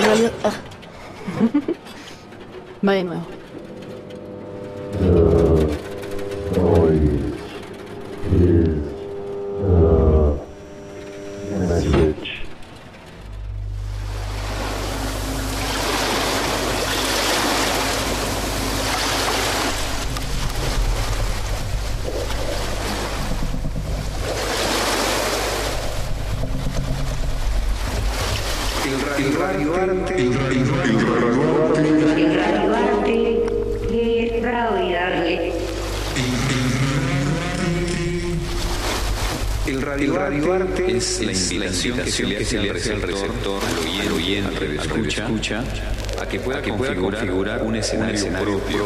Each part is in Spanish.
en realidad. ah. Va invitación que se le hace al receptor, al oyente, al escucha, escucha, a que pueda, configurar, un escenario, propio.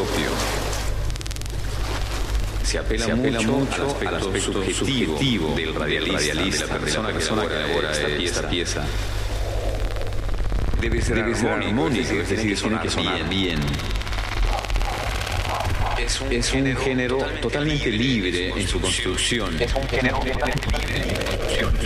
Se apela, mucho, al aspecto, subjetivo, del radialista, de la persona, que elabora esta pieza. Debe ser, armónico, es decir, tiene que sonar bien. Es un, género totalmente libre en su construcción. Es un género totalmente libre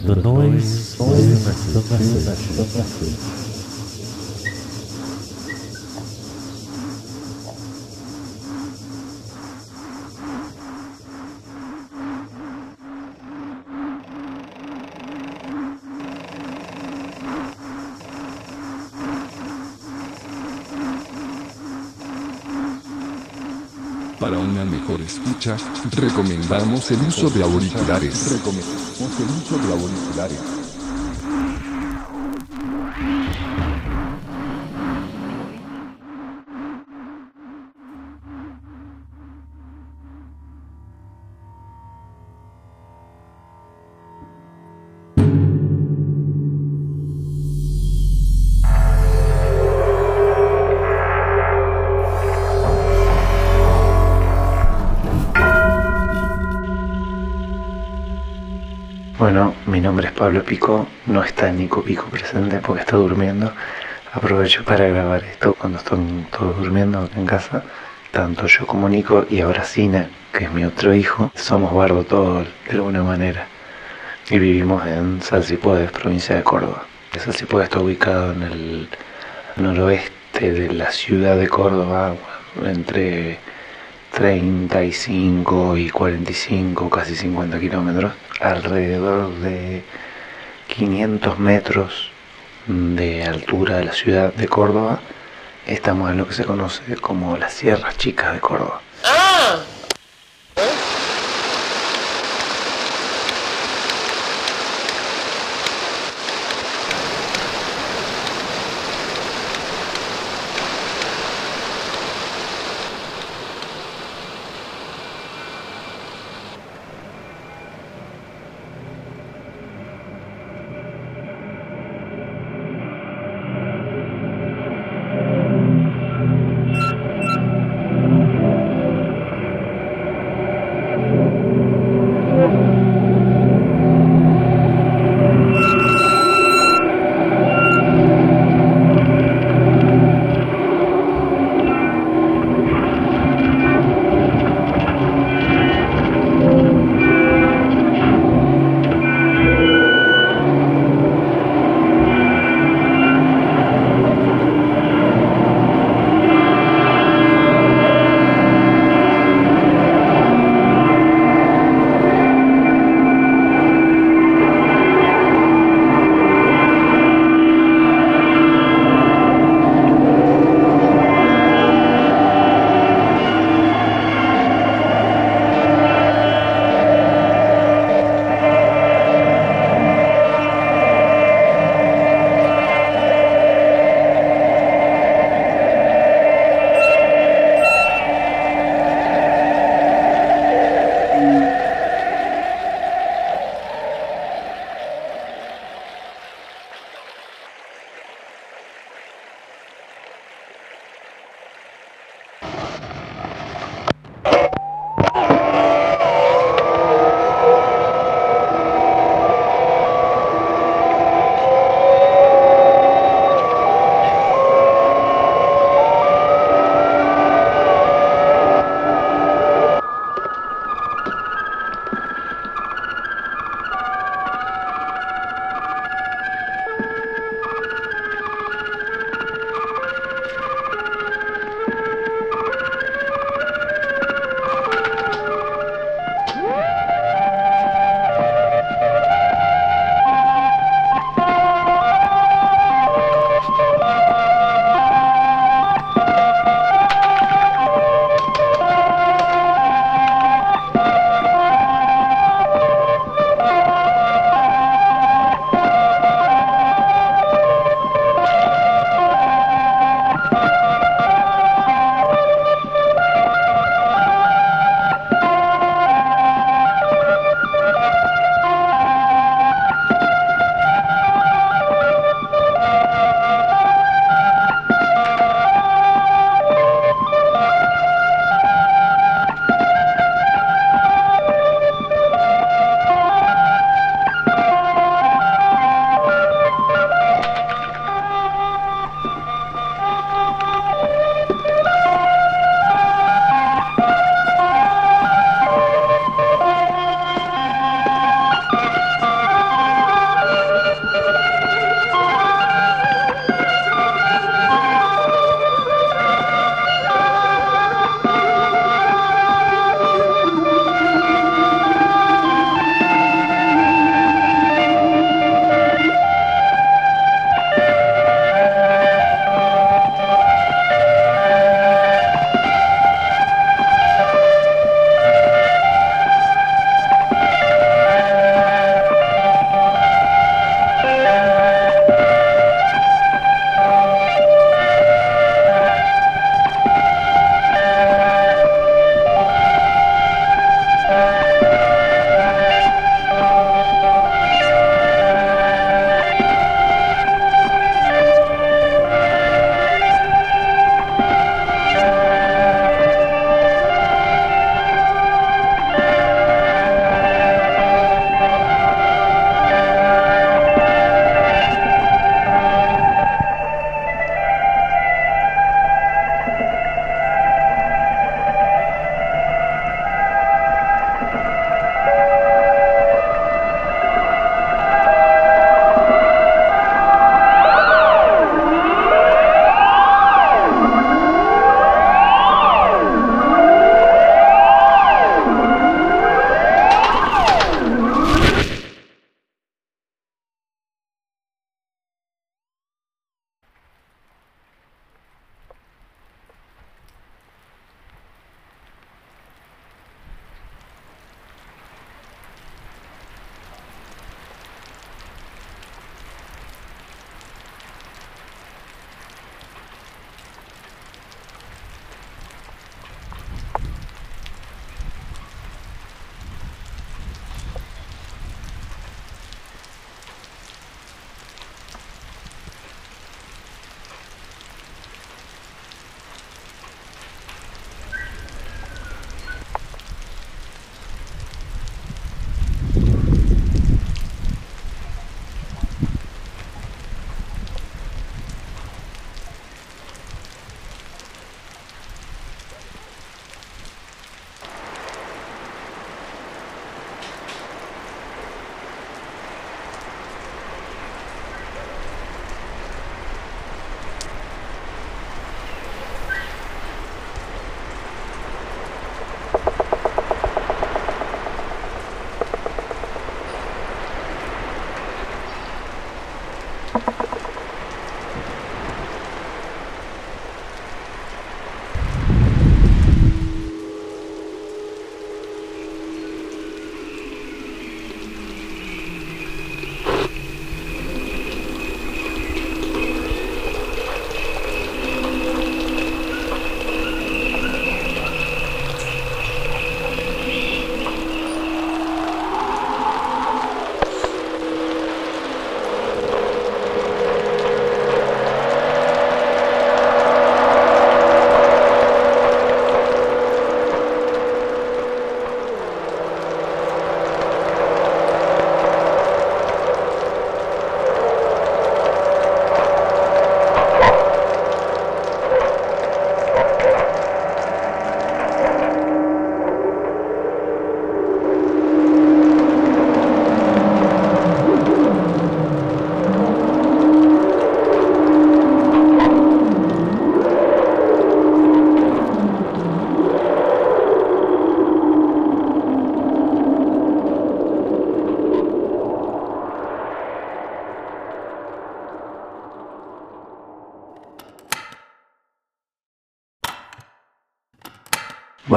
do 2 ao 16. Escucha, recomendamos el uso de auriculares. Recomendamos el uso de auriculares. Pablo Pico, no está Nico Pico presente porque está durmiendo. Aprovecho para grabar esto cuando están todos durmiendo acá en casa. Tanto yo como Nico y ahora Cine, que es mi otro hijo, somos bardo todos de alguna manera. Y vivimos en Salsipuedes, provincia de Córdoba. Salsipuedes está ubicado en el noroeste de la ciudad de Córdoba, entre 35 y 45, casi 50 kilómetros, alrededor de 500 metros de altura de la ciudad de Córdoba. Estamos en lo que se conoce como las Sierras Chicas de Córdoba. ¡Ah!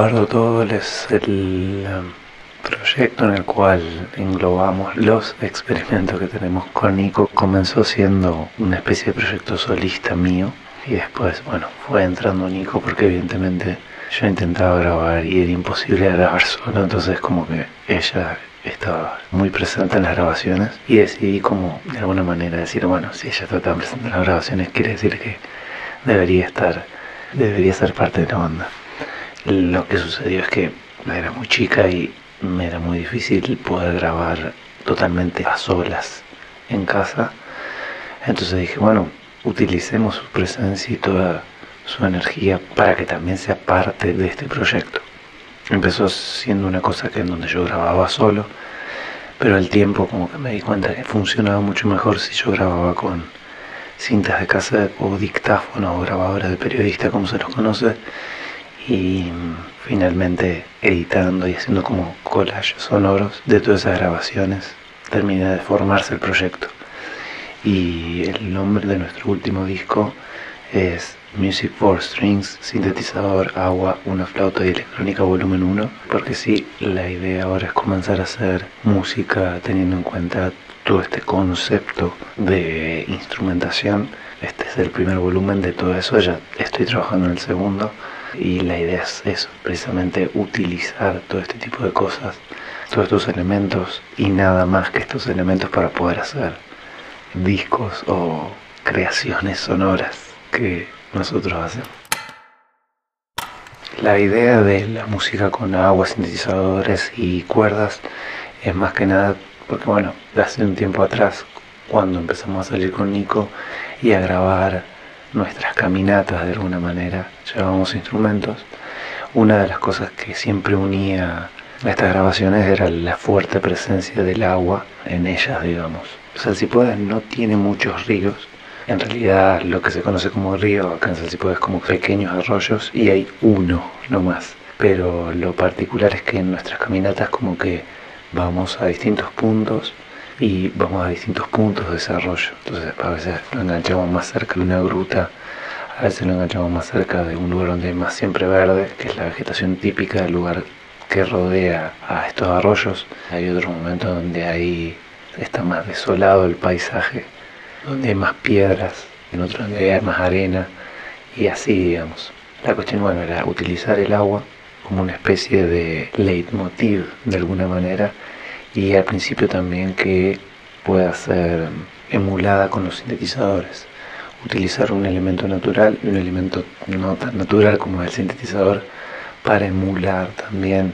Bardo Todo es el um, proyecto en el cual englobamos los experimentos que tenemos con Nico. Comenzó siendo una especie de proyecto solista mío y después, bueno, fue entrando Nico porque evidentemente yo intentaba grabar y era imposible grabar solo, entonces como que ella estaba muy presente en las grabaciones y decidí como de alguna manera decir, bueno, si ella está tan presente en las grabaciones quiere decir que debería estar, debería ser parte de la banda. Lo que sucedió es que era muy chica y me era muy difícil poder grabar totalmente a solas en casa. Entonces dije, bueno, utilicemos su presencia y toda su energía para que también sea parte de este proyecto. Empezó siendo una cosa que en donde yo grababa solo, pero al tiempo como que me di cuenta que funcionaba mucho mejor si yo grababa con cintas de cassette o dictáfono o grabadora de periodista como se los conoce y finalmente editando y haciendo como collages sonoros de todas esas grabaciones terminé de formarse el proyecto. Y el nombre de nuestro último disco es Music for Strings, sintetizador, agua, una flauta y electrónica volumen 1 porque sí, la idea ahora es comenzar a hacer música teniendo en cuenta todo este concepto de instrumentación. Este es el primer volumen de todo eso, ya estoy trabajando en el segundo y la idea es eso, precisamente utilizar todo este tipo de cosas, todos estos elementos y nada más que estos elementos para poder hacer discos o creaciones sonoras que nosotros hacemos. La idea de la música con agua, sintetizadores y cuerdas es más que nada porque bueno, hace un tiempo atrás cuando empezamos a salir con Nico y a grabar nuestras caminatas de alguna manera, llevábamos instrumentos. Una de las cosas que siempre unía a estas grabaciones era la fuerte presencia del agua en ellas, digamos. Salsipuedes no tiene muchos ríos. En realidad lo que se conoce como río acá en Salsipuedes es como pequeños arroyos y hay uno no más. Pero lo particular es que en nuestras caminatas como que vamos a distintos puntos y vamos a distintos puntos de desarrollo. Entonces a veces lo enganchamos más cerca de una gruta, a veces lo enganchamos más cerca de un lugar donde hay más siempre verde, que es la vegetación típica del lugar que rodea a estos arroyos. Hay otro momento donde ahí está más desolado el paisaje, donde hay más piedras, en otro donde hay más arena y así digamos. La cuestión bueno era utilizar el agua como una especie de leitmotiv de alguna manera y al principio también que pueda ser emulada con los sintetizadores. Utilizar un elemento natural y un elemento no tan natural como el sintetizador para emular también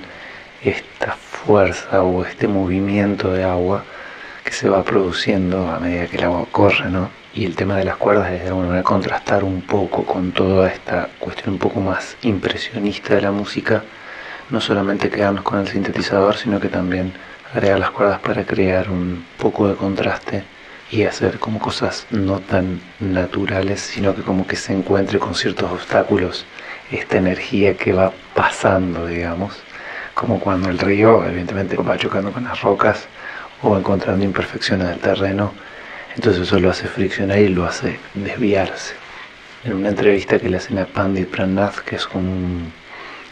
esta fuerza o este movimiento de agua que se va produciendo a medida que el agua corre, ¿no? Y el tema de las cuerdas es de alguna manera contrastar un poco con toda esta cuestión un poco más impresionista de la música, no solamente quedarnos con el sintetizador, sino que también agregar las cuerdas para crear un poco de contraste y hacer como cosas no tan naturales, sino que como que se encuentre con ciertos obstáculos esta energía que va pasando, digamos, como cuando el río evidentemente va chocando con las rocas o encontrando imperfecciones del terreno, entonces eso lo hace friccionar y lo hace desviarse. En una entrevista que le hacen a Pandit Pranath, que es un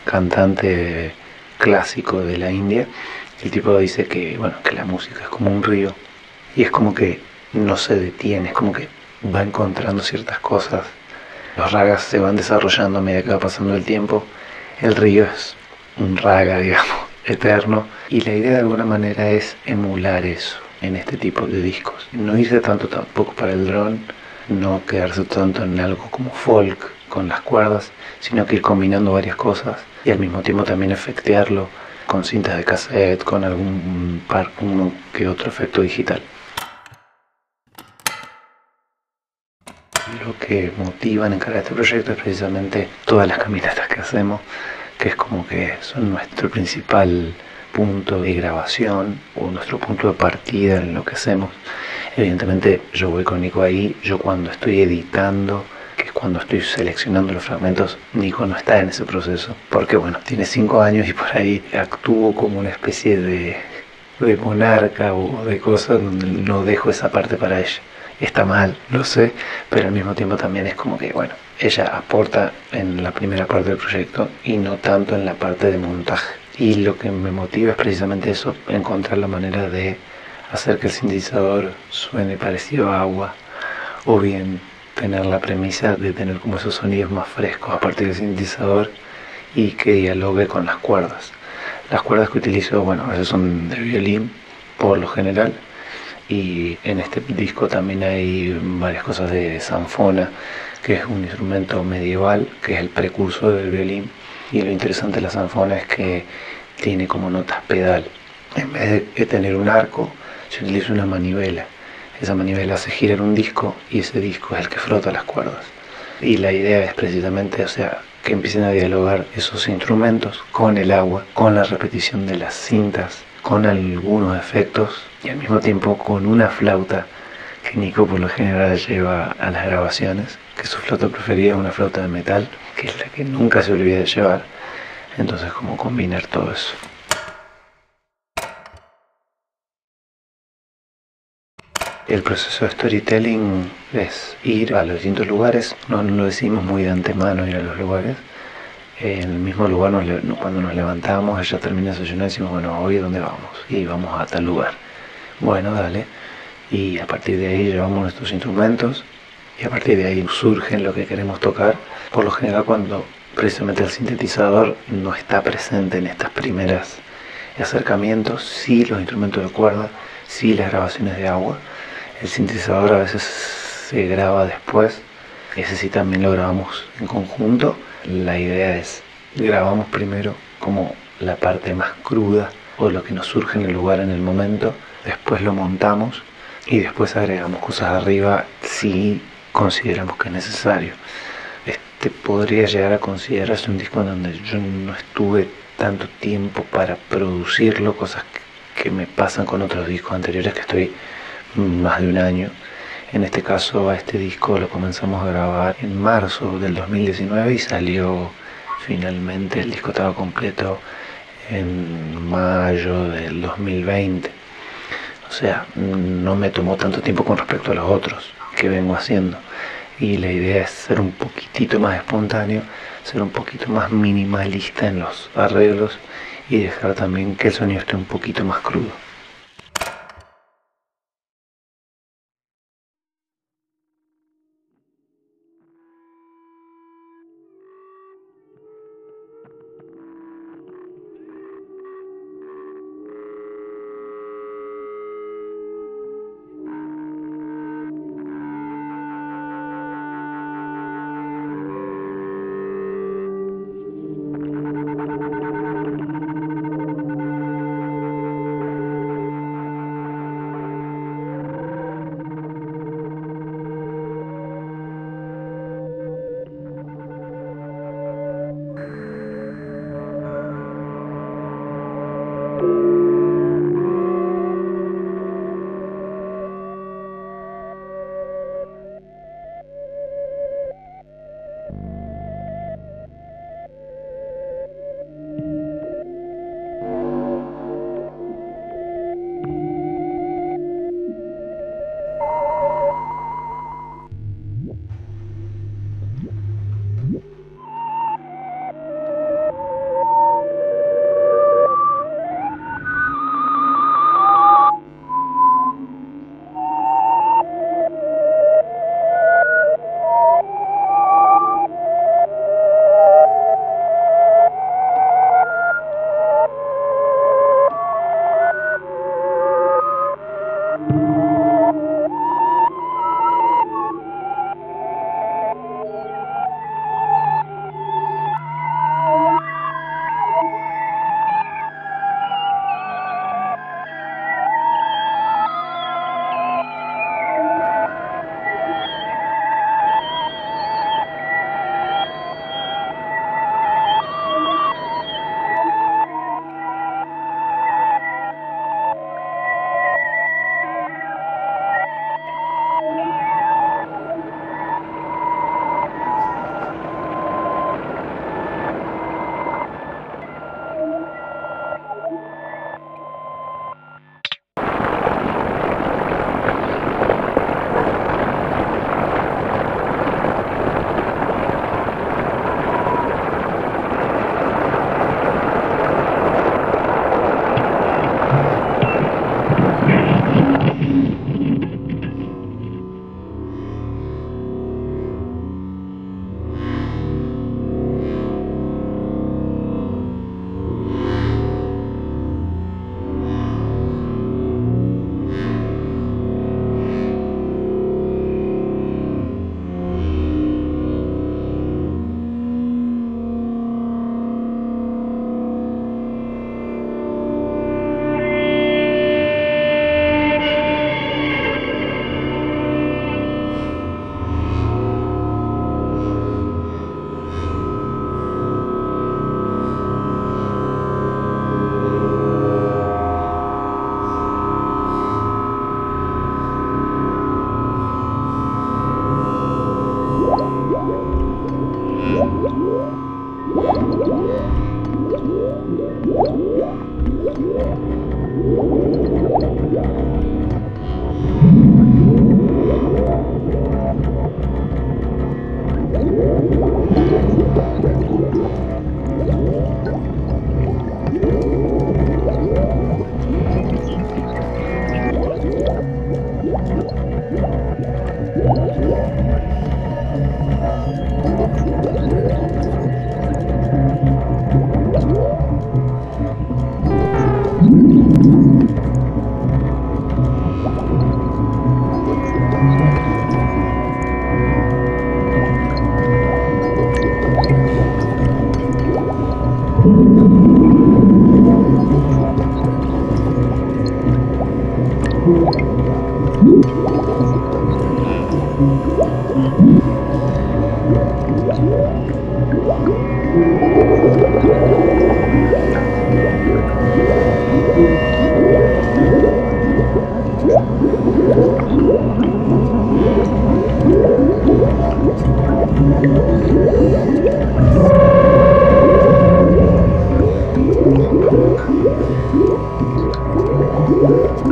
cantante clásico de la India, el tipo dice que, bueno, que la música es como un río y es como que no se detiene, es como que va encontrando ciertas cosas. Los ragas se van desarrollando a medida que va pasando el tiempo. El río es un raga, digamos, eterno. Y la idea de alguna manera es emular eso en este tipo de discos. No irse tanto tampoco para el dron, no quedarse tanto en algo como folk con las cuerdas, sino que ir combinando varias cosas y al mismo tiempo también efectearlo con cintas de cassette, con algún par, uno que otro efecto digital. Lo que motiva en encargar este proyecto es precisamente todas las caminatas que hacemos, que es como que son nuestro principal punto de grabación o nuestro punto de partida en lo que hacemos. Evidentemente yo voy con Nico ahí, yo cuando estoy editando cuando estoy seleccionando los fragmentos, Nico no está en ese proceso. Porque bueno, tiene cinco años y por ahí actúo como una especie de, monarca o de cosas donde no dejo esa parte para ella. está mal, lo sé, pero al mismo tiempo también es como que, bueno, ella aporta en la primera parte del proyecto y no tanto en la parte de montaje. Y lo que me motiva es precisamente eso, encontrar la manera de hacer que el sintetizador suene parecido a agua o bien tener la premisa de tener como esos sonidos más frescos a partir del sintetizador y que dialogue con las cuerdas. Las cuerdas que utilizo, bueno, veces son de violín por lo general y en este disco también hay varias cosas de sanfona, que es un instrumento medieval, que es el precursor del violín y lo interesante de la sanfona es que tiene como notas pedal. En vez de tener un arco, se utiliza una manivela. Esa manivela hace girar un disco y ese disco es el que frota las cuerdas. Y la idea es precisamente, o sea, que empiecen a dialogar esos instrumentos con el agua, con la repetición de las cintas, con algunos efectos y al mismo tiempo con una flauta que Nico por lo general lleva a las grabaciones, que su flauta preferida es una flauta de metal, que es la que nunca se olvida de llevar. Entonces, como combinar todo eso. El proceso de storytelling es ir a los distintos lugares, no, lo decimos muy de antemano ir a los lugares. En el mismo lugar, cuando nos levantamos, ella termina de desayunar y decimos, bueno, hoy dónde vamos? Y vamos a tal lugar. Bueno, dale. Y a partir de ahí llevamos nuestros instrumentos y a partir de ahí surgen lo que queremos tocar. Por lo general, cuando precisamente el sintetizador no está presente en estas primeras acercamientos, sí los instrumentos de cuerda, sí las grabaciones de agua el sintetizador a veces se graba después, ese sí también lo grabamos en conjunto. La idea es, grabamos primero como la parte más cruda o lo que nos surge en el lugar en el momento, después lo montamos y después agregamos cosas arriba si consideramos que es necesario. Este podría llegar a considerarse un disco en donde yo no estuve tanto tiempo para producirlo, cosas que me pasan con otros discos anteriores que estoy más de un año. En este caso a este disco lo comenzamos a grabar en marzo del 2019 y salió finalmente el disco estaba completo en mayo del 2020. O sea, no me tomó tanto tiempo con respecto a los otros que vengo haciendo. Y la idea es ser un poquitito más espontáneo, ser un poquito más minimalista en los arreglos y dejar también que el sonido esté un poquito más crudo.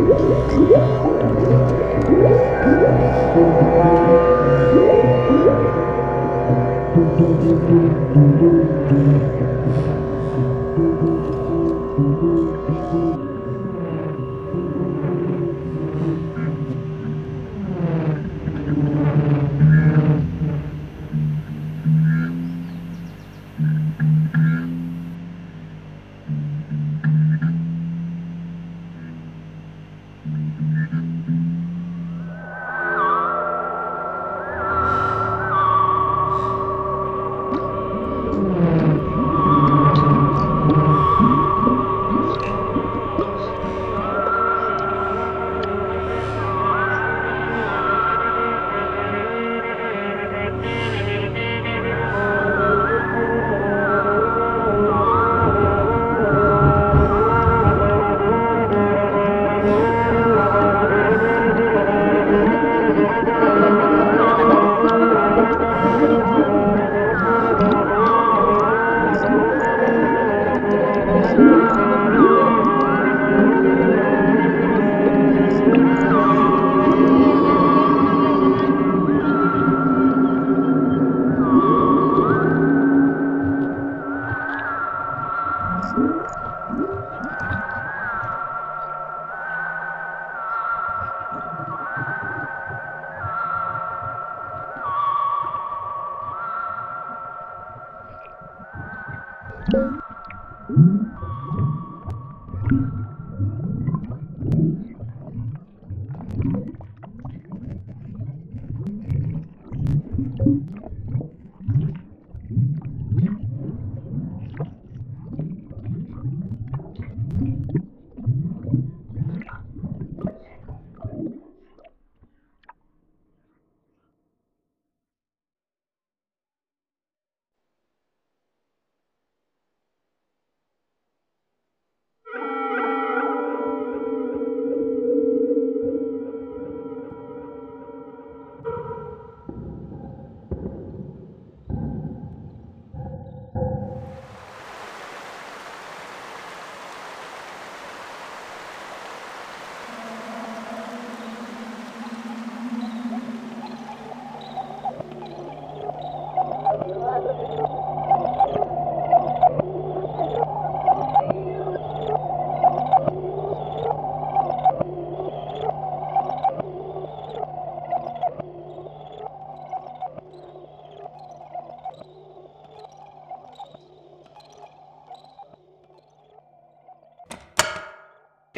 Thank you.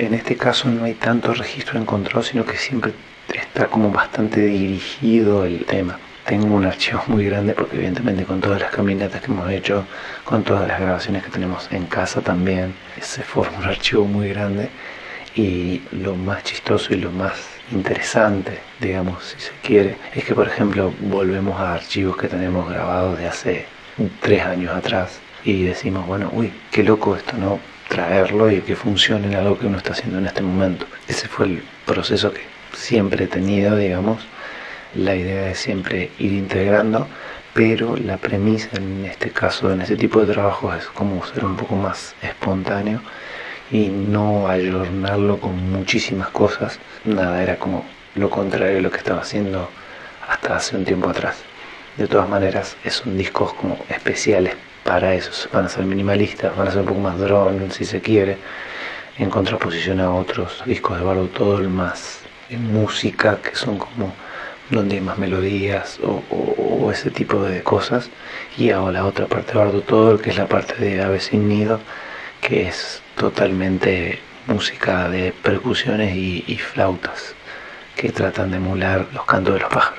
En este caso no hay tanto registro en control, sino que siempre está como bastante dirigido el tema. Tengo un archivo muy grande porque evidentemente con todas las caminatas que hemos hecho, con todas las grabaciones que tenemos en casa también, se forma un archivo muy grande y lo más chistoso y lo más interesante, digamos, si se quiere, es que por ejemplo volvemos a archivos que tenemos grabados de hace tres años atrás y decimos, bueno, uy, qué loco esto, ¿no? Traerlo y que funcione en algo que uno está haciendo en este momento. Ese fue el proceso que siempre he tenido, digamos, la idea de siempre ir integrando, pero la premisa en este caso, en ese tipo de trabajo, es como ser un poco más espontáneo y no ayornarlo con muchísimas cosas. Nada, era como lo contrario de lo que estaba haciendo hasta hace un tiempo atrás. De todas maneras, son discos como especiales para eso. Van a ser minimalistas, van a ser un poco más drone, si se quiere, en contraposición a otros discos de Bardo Toll más en música, que son como donde hay más melodías o, ese tipo de cosas. Y ahora la otra parte de Bardo Toll, que es la parte de Ave sin Nido, que es totalmente música de percusiones y, y flautas que tratan de emular los cantos de los pájaros.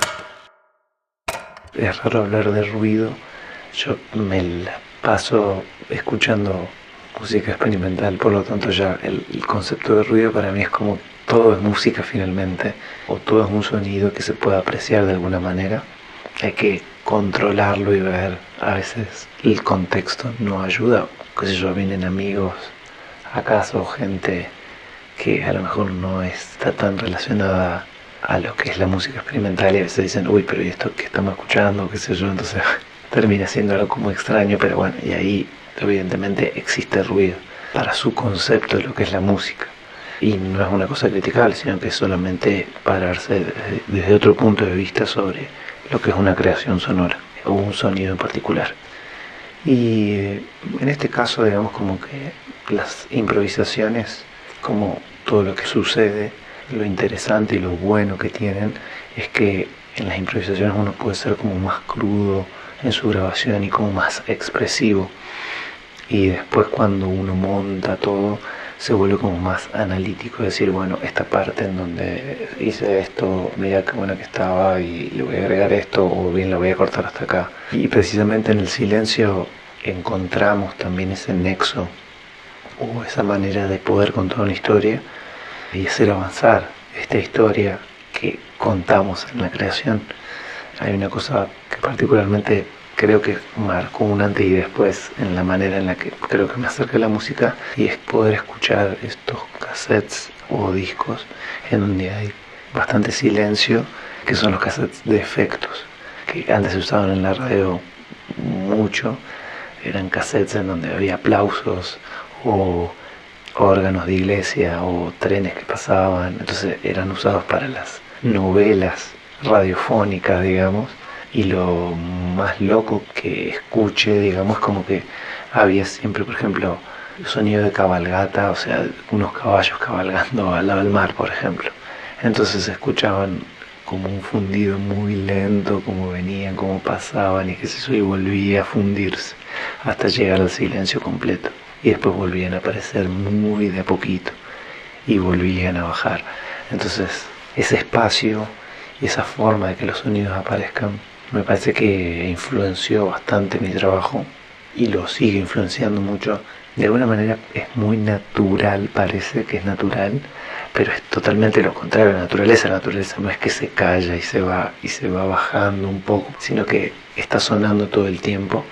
Es raro hablar de ruido, yo me la paso escuchando música experimental, por lo tanto ya el, concepto de ruido para mí es como todo es música finalmente, o todo es un sonido que se puede apreciar de alguna manera. Hay que controlarlo y ver, a veces el contexto no ayuda, qué sé yo, vienen amigos acaso gente que a lo mejor no está tan relacionada a lo que es la música experimental y a veces dicen, uy, pero ¿y esto que estamos escuchando? qué sé yo, entonces termina siendo algo como extraño, pero bueno, y ahí evidentemente existe ruido para su concepto de lo que es la música. Y no es una cosa criticable, sino que es solamente pararse desde, otro punto de vista sobre lo que es una creación sonora o un sonido en particular. Y eh, en este caso, digamos, como que las improvisaciones, como todo lo que sucede, lo interesante y lo bueno que tienen es que en las improvisaciones uno puede ser como más crudo en su grabación y como más expresivo. Y después cuando uno monta todo, se vuelve como más analítico, decir, bueno, esta parte en donde hice esto, mira qué buena que estaba y le voy a agregar esto o bien lo voy a cortar hasta acá. Y precisamente en el silencio encontramos también ese nexo o esa manera de poder contar una historia y hacer avanzar esta historia que contamos en la creación. Hay una cosa que particularmente creo que marcó un antes y después en la manera en la que creo que me acerca la música y es poder escuchar estos cassettes o discos en donde hay bastante silencio, que son los cassettes de efectos, que antes se usaban en la radio mucho, eran cassettes en donde había aplausos o órganos de iglesia o trenes que pasaban, entonces eran usados para las novelas radiofónicas, digamos, y lo más loco que escuche, digamos, como que había siempre, por ejemplo, sonido de cabalgata, o sea, unos caballos cabalgando al lado del mar, por ejemplo. Entonces se escuchaban como un fundido muy lento, como venían, como pasaban y que se eso, y volvía a fundirse hasta llegar al silencio completo. Y después volvían a aparecer muy de a poquito y volvían a bajar. Entonces, ese espacio esa forma de que los sonidos aparezcan me parece que influenció bastante mi trabajo y lo sigue influenciando mucho. De alguna manera es muy natural, parece que es natural, pero es totalmente lo contrario. La naturaleza, la naturaleza no es que se calla y se va y se va bajando un poco, sino que está sonando todo el tiempo.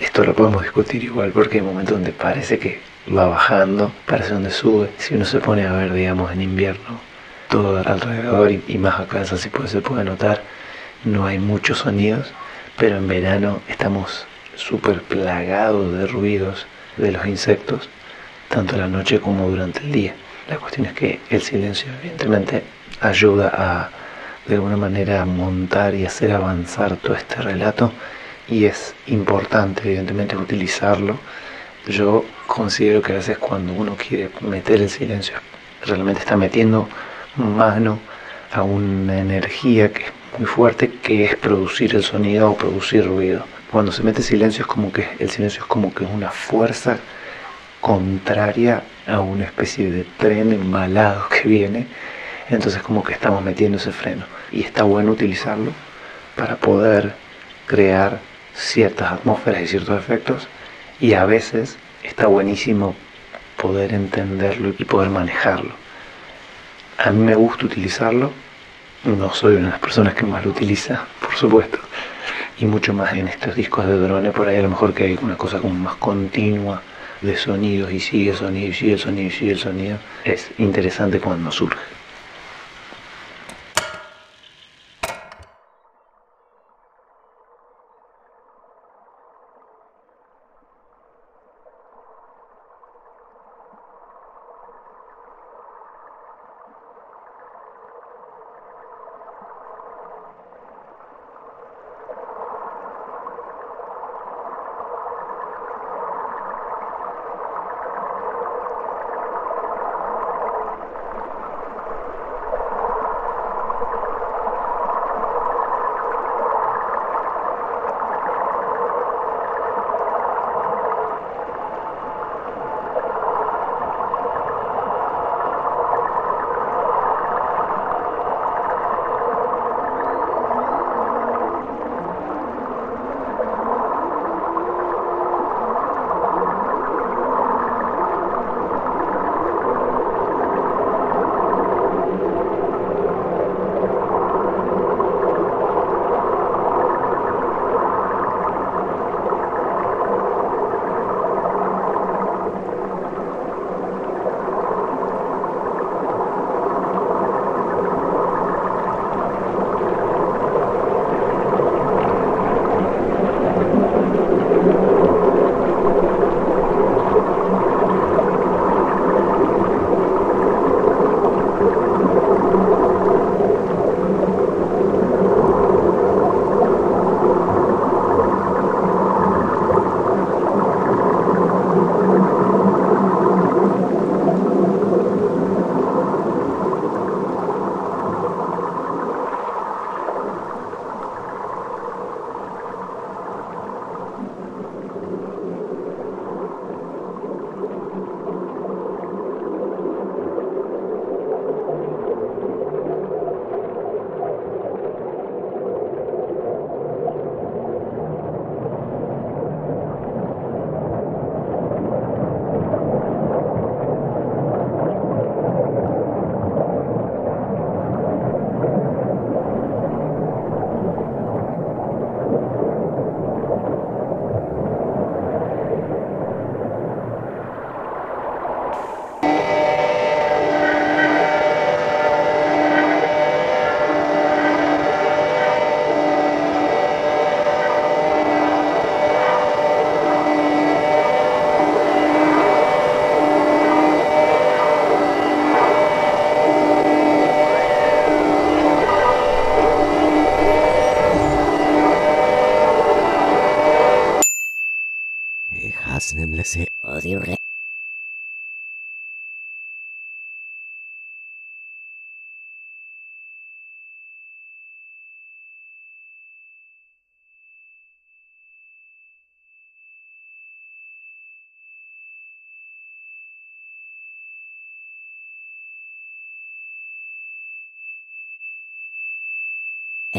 Esto lo podemos discutir igual porque hay momentos donde parece que va bajando, parece donde sube. Si uno se pone a ver, digamos, en invierno, todo alrededor y, y más acá, así puede, se puede notar no hay muchos sonidos, pero en verano estamos súper plagados de ruidos de los insectos, tanto en la noche como durante el día. La cuestión es que el silencio evidentemente ayuda a de alguna manera montar y hacer avanzar todo este relato y es importante evidentemente utilizarlo. Yo considero que a veces cuando uno quiere meter el silencio realmente está metiendo mano a una energía que es muy fuerte que es producir el sonido o producir ruido. Cuando se mete silencio es como que el silencio es como que es una fuerza contraria a una especie de tren embalado que viene. Entonces como que estamos metiendo ese freno. Y está bueno utilizarlo para poder crear ciertas atmósferas y ciertos efectos. Y a veces está buenísimo poder entenderlo y poder manejarlo. A mí me gusta utilizarlo no soy una de las personas que más lo utiliza, por supuesto. Y mucho más en estos discos de drone, por ahí a lo mejor que hay una cosa como más continua de sonidos y sigue sonido y sigue sonido y sigue sonido. Es interesante cuando surge.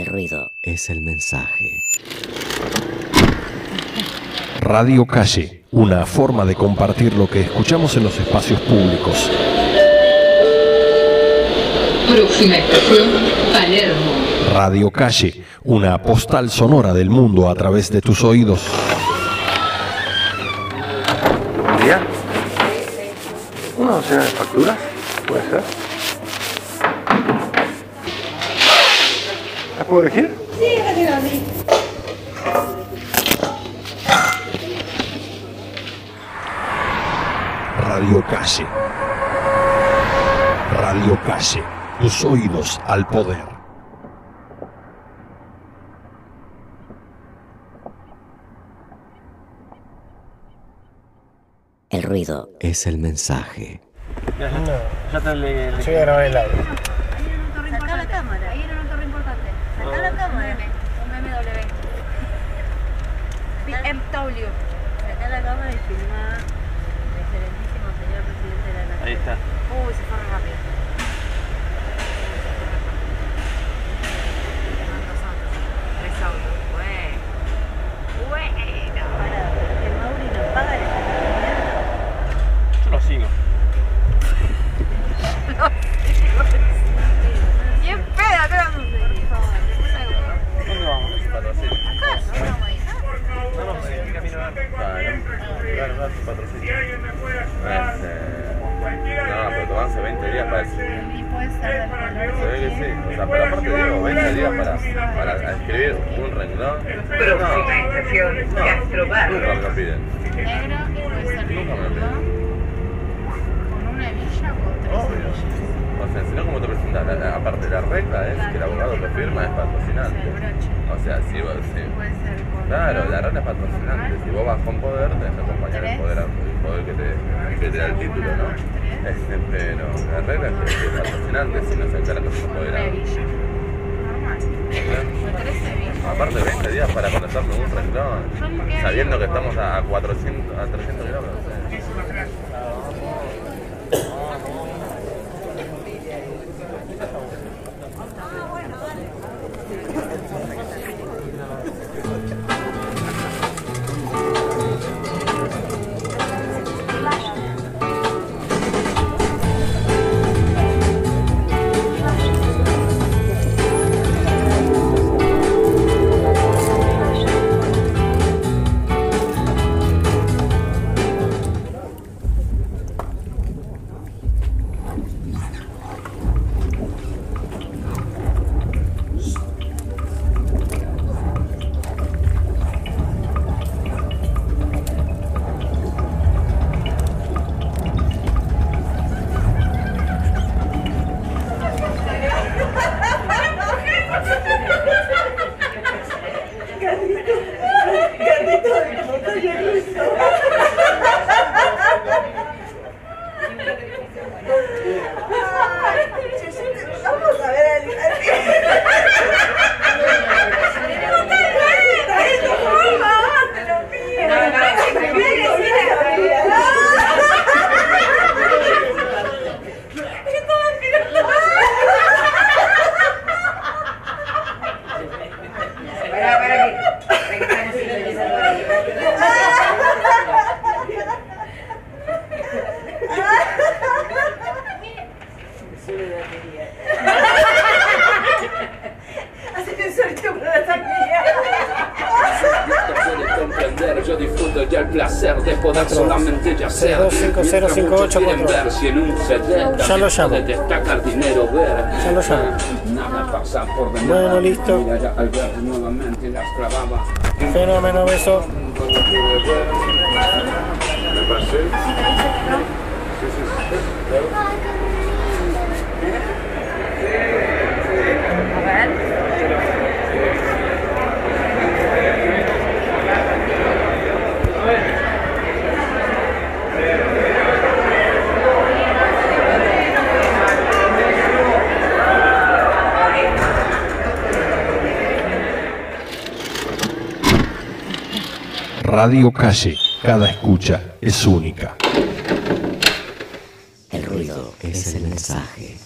El ruido es el mensaje. Radio Calle, una forma de compartir lo que escuchamos en los espacios públicos. Próxima estación, Palermo. Radio Calle, una postal sonora del mundo a través de tus oídos. Buen día. ¿Una docena de facturas? ¿Puede ser? Puedo elegir? Sí, rápidamente. Radio Calle. Radio Calle, tus oídos al poder. El ruido es el mensaje. No, ya te le, Yo voy a grabar el audio. Sacá la cámara. Ahí era una torre importante. Sacá la cámara. Un BMW. BMW. Sacá la cámara y filma. Excelentísimo señor Uy, se fue rápido. Tres audios. Bueno. Bueno. Para que Mauri nos paga el Yo lo sigo. Bien peda, pero ¿Dónde vamos? Patrocinio. Acá, no vamos a ir. No, no, sí, camino a Claro, claro, su patrocinio. Este, no, pero tomarse 20 días para eso. Y puede ser del color Se ve que sí. O sea, pero aparte digo, 20 días para, para escribir un renglón. Próxima estación, Gastrobar. Nunca me lo piden. negro y puede ser Nunca me lo piden. Con una hebilla o con tres Obvio. O sea, si no, ¿cómo te presentas? La- Aparte, la regla es que el abogado que firma es patrocinante. O sea, si vos. si- Puede ser con Claro, la regla es patrocinante. Si vos vas con poder, tenés que acompañar el poder, el poder que te, que te da el título, ¿no? Este, pero la regla es que es si no se. Con tres hebillas. Aparte, 20 días para conocerme un renglón, sabiendo que estamos a 400, a 300 kilómetros. Placer de poder solamente yacer. 32505844. Muchos quieren ver si en un CD Ya lo llamo. puede destacar dinero ver. Ya lo llamo. Nada pasa por de Bueno, listo. Al ver nuevamente las clavaba. Fenómeno, beso. Me pasé. A Radio Calle, cada escucha es única. El ruido es el mensaje.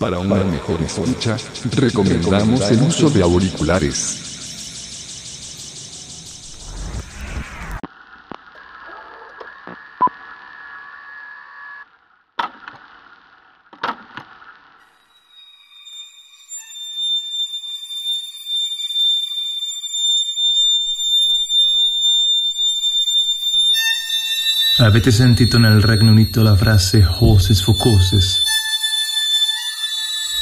Para una mejor escucha, recomendamos el uso de auriculares. Avete sentito nel Regno Unito la frase horses for courses?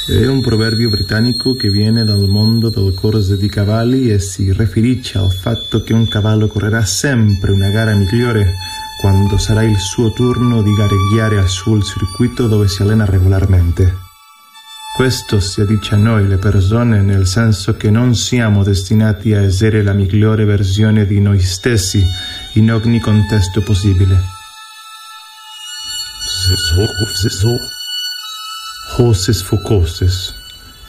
È un proverbio britannico che viene dal mondo del corse di cavalli e si riferisce al fatto che un cavallo correrà sempre una gara migliore quando sarà il suo turno di gareggiare sul circuito dove si allena regolarmente. Questo si addice a noi le persone nel senso che non siamo destinati a essere la migliore versione di noi stessi in ogni contesto possibile. Horses for courses.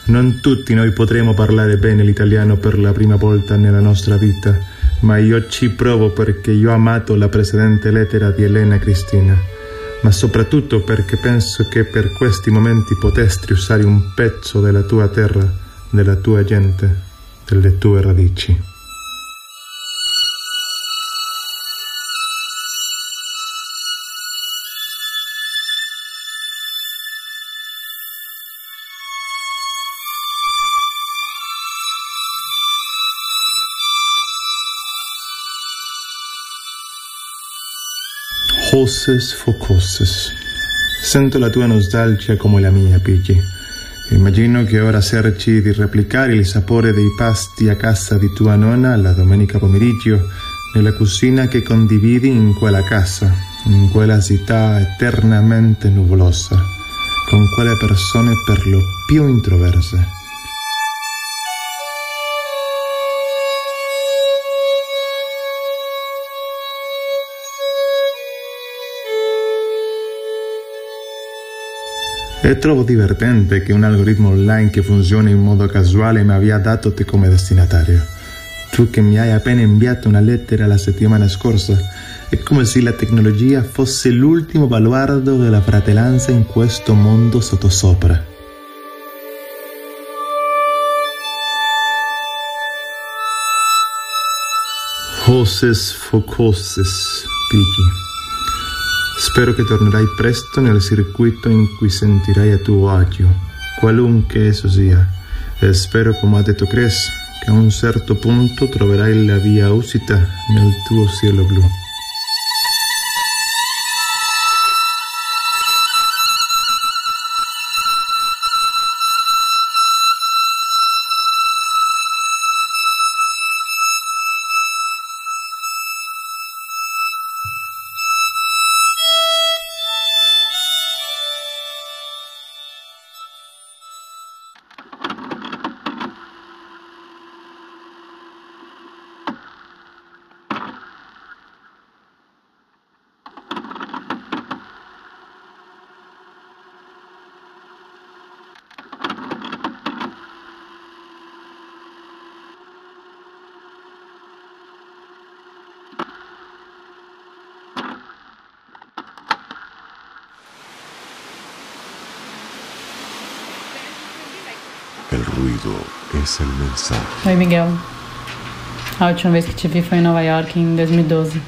Non tutti noi potremo parlare bene l'italiano per la prima volta nella nostra vita, ma io ci provo perché io ho amato la precedente lettera di Elena Cristina, ma soprattutto perché penso che per questi momenti potesti usare un pezzo della tua terra, della tua gente, delle tue radici. Horses for courses. Sento la tua nostalgia come la mia, Piggy. Immagino che ora cerchi di replicare il sapore dei pasti a casa di tua nonna la domenica pomeriggio nella cucina che condividi in quella casa, in quella città eternamente nuvolosa, con quelle persone per lo più introverse. E trovo divertente che un algoritmo online che funziona in modo casuale mi abbia dato te come destinatario. Tu che mi hai appena inviato una lettera la settimana scorsa, è come se la tecnologia fosse l'ultimo baluardo della fratellanza in questo mondo sottosopra. Horses for courses, Piggy. Spero che tornerai presto nel circuito in cui sentirai a tuo agio, qualunque esso sia, e spero, come ha detto Chris, che a un certo punto troverai la via uscita nel tuo cielo blu. Es el mensaje. Oi, Miguel. A última vez que te vi foi em Nova York em 2012.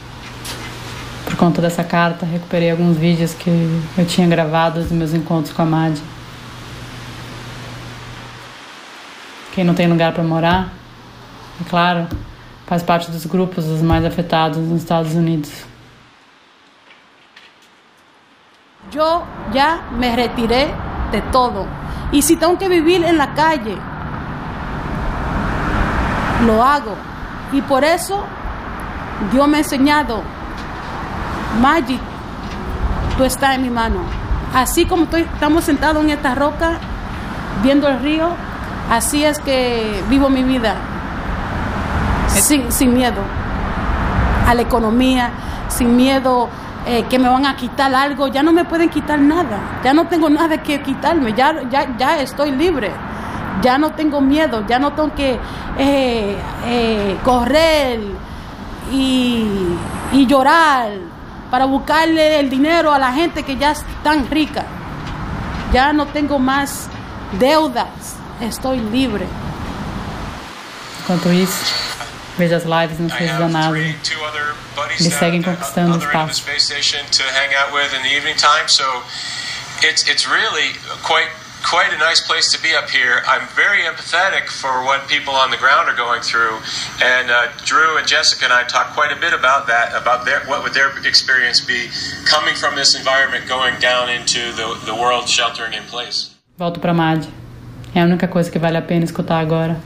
Por conta dessa carta, recuperei alguns vídeos que eu tinha gravado dos meus encontros com a Mad. Quem não tem lugar para morar, é claro, faz parte dos grupos dos mais afetados nos Estados Unidos. Yo ya me retiré de todo. Y si tengo que vivir en la calle, lo hago. Y por eso Dios me ha enseñado, Magic, tú estás en mi mano. Así como estoy, estamos sentados en esta roca, viendo el río, así es que vivo mi vida. Sin, sin miedo a la economía, sin miedo eh, que me van a quitar algo, ya no me pueden quitar nada, ya no tengo nada que quitarme, ya, ya, ya estoy libre, ya no tengo miedo, ya no tengo que eh, eh, correr y, y llorar para buscarle el dinero a la gente que ya es tan rica. Ya no tengo más deudas. Estoy libre. Enquanto isso, vejo as lives no Fez da NASA. Eles seguem conquistando espaço. it's it's really quite quite a nice place to be up here. I'm very empathetic for what people on the ground are going through, and uh, Drew and Jessica and I talked quite a bit about that, about their what would their experience be coming from this environment, going down into the the world sheltering in place. Volto pra Mad. É a única coisa que vale a pena escutar agora.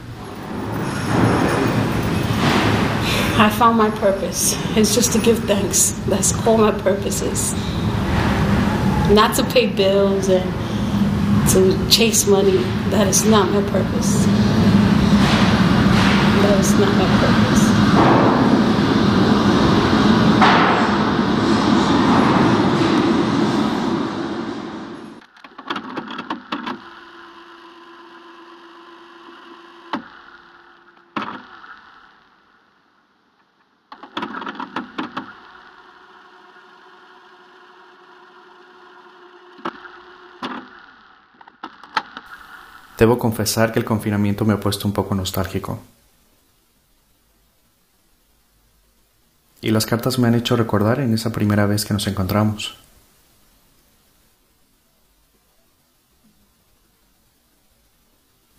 I found my purpose. It's just to give thanks. That's all my purpose is. Not to pay bills and to chase money. That is not my purpose. That is not my purpose. Debo confesar que el confinamiento me ha puesto un poco nostálgico. Y las cartas me han hecho recordar en esa primera vez que nos encontramos.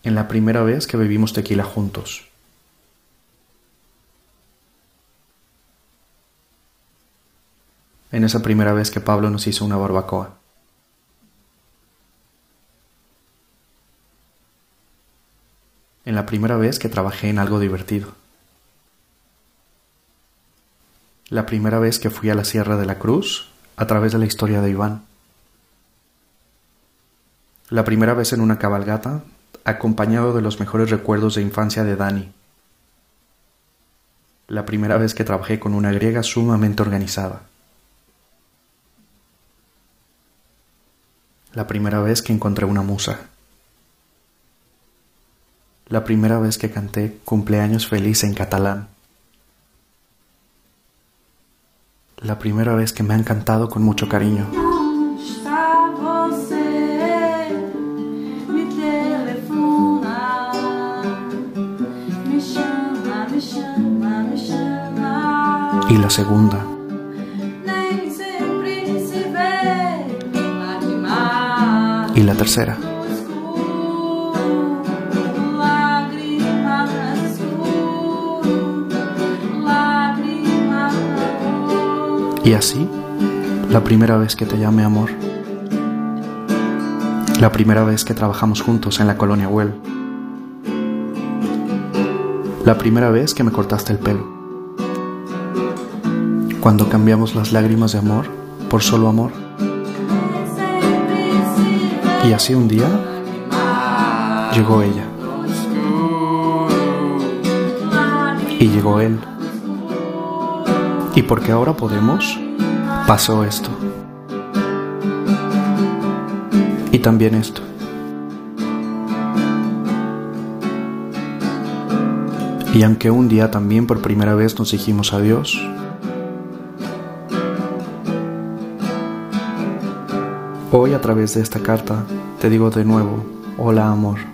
En la primera vez que bebimos tequila juntos. En esa primera vez que Pablo nos hizo una barbacoa. La primera vez que trabajé en algo divertido. La primera vez que fui a la Sierra de la Cruz a través de la historia de Iván. La primera vez en una cabalgata acompañado de los mejores recuerdos de infancia de Dani. La primera vez que trabajé con una griega sumamente organizada. La primera vez que encontré una musa. La primera vez que canté cumpleaños feliz en catalán. La primera vez que me han cantado con mucho cariño. Y la segunda. Y la tercera. Y así, la primera vez que te llamé amor. La primera vez que trabajamos juntos en la colonia Well. La primera vez que me cortaste el pelo. Cuando cambiamos las lágrimas de amor por solo amor. Y así un día llegó ella. Y llegó él. Y porque ahora podemos, pasó esto. Y también esto. Y aunque un día también por primera vez nos dijimos adiós, hoy a través de esta carta te digo de nuevo, hola amor.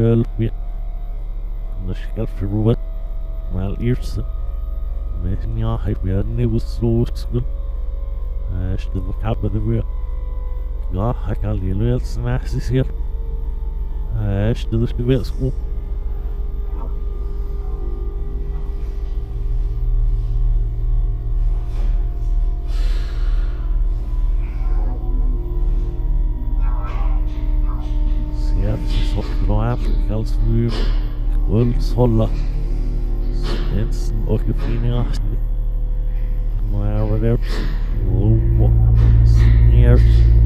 Galway. Nashkaf Rubat Mal Irsa. Mehnia Hyperni was so school. Ash the Macab of the Weir. Gah Hakal Yellow Smashes here. Ash the School. Kveldsfugl, Kveldsholla, Svendsen og Gefinia, Maurers, Lobo, Sners.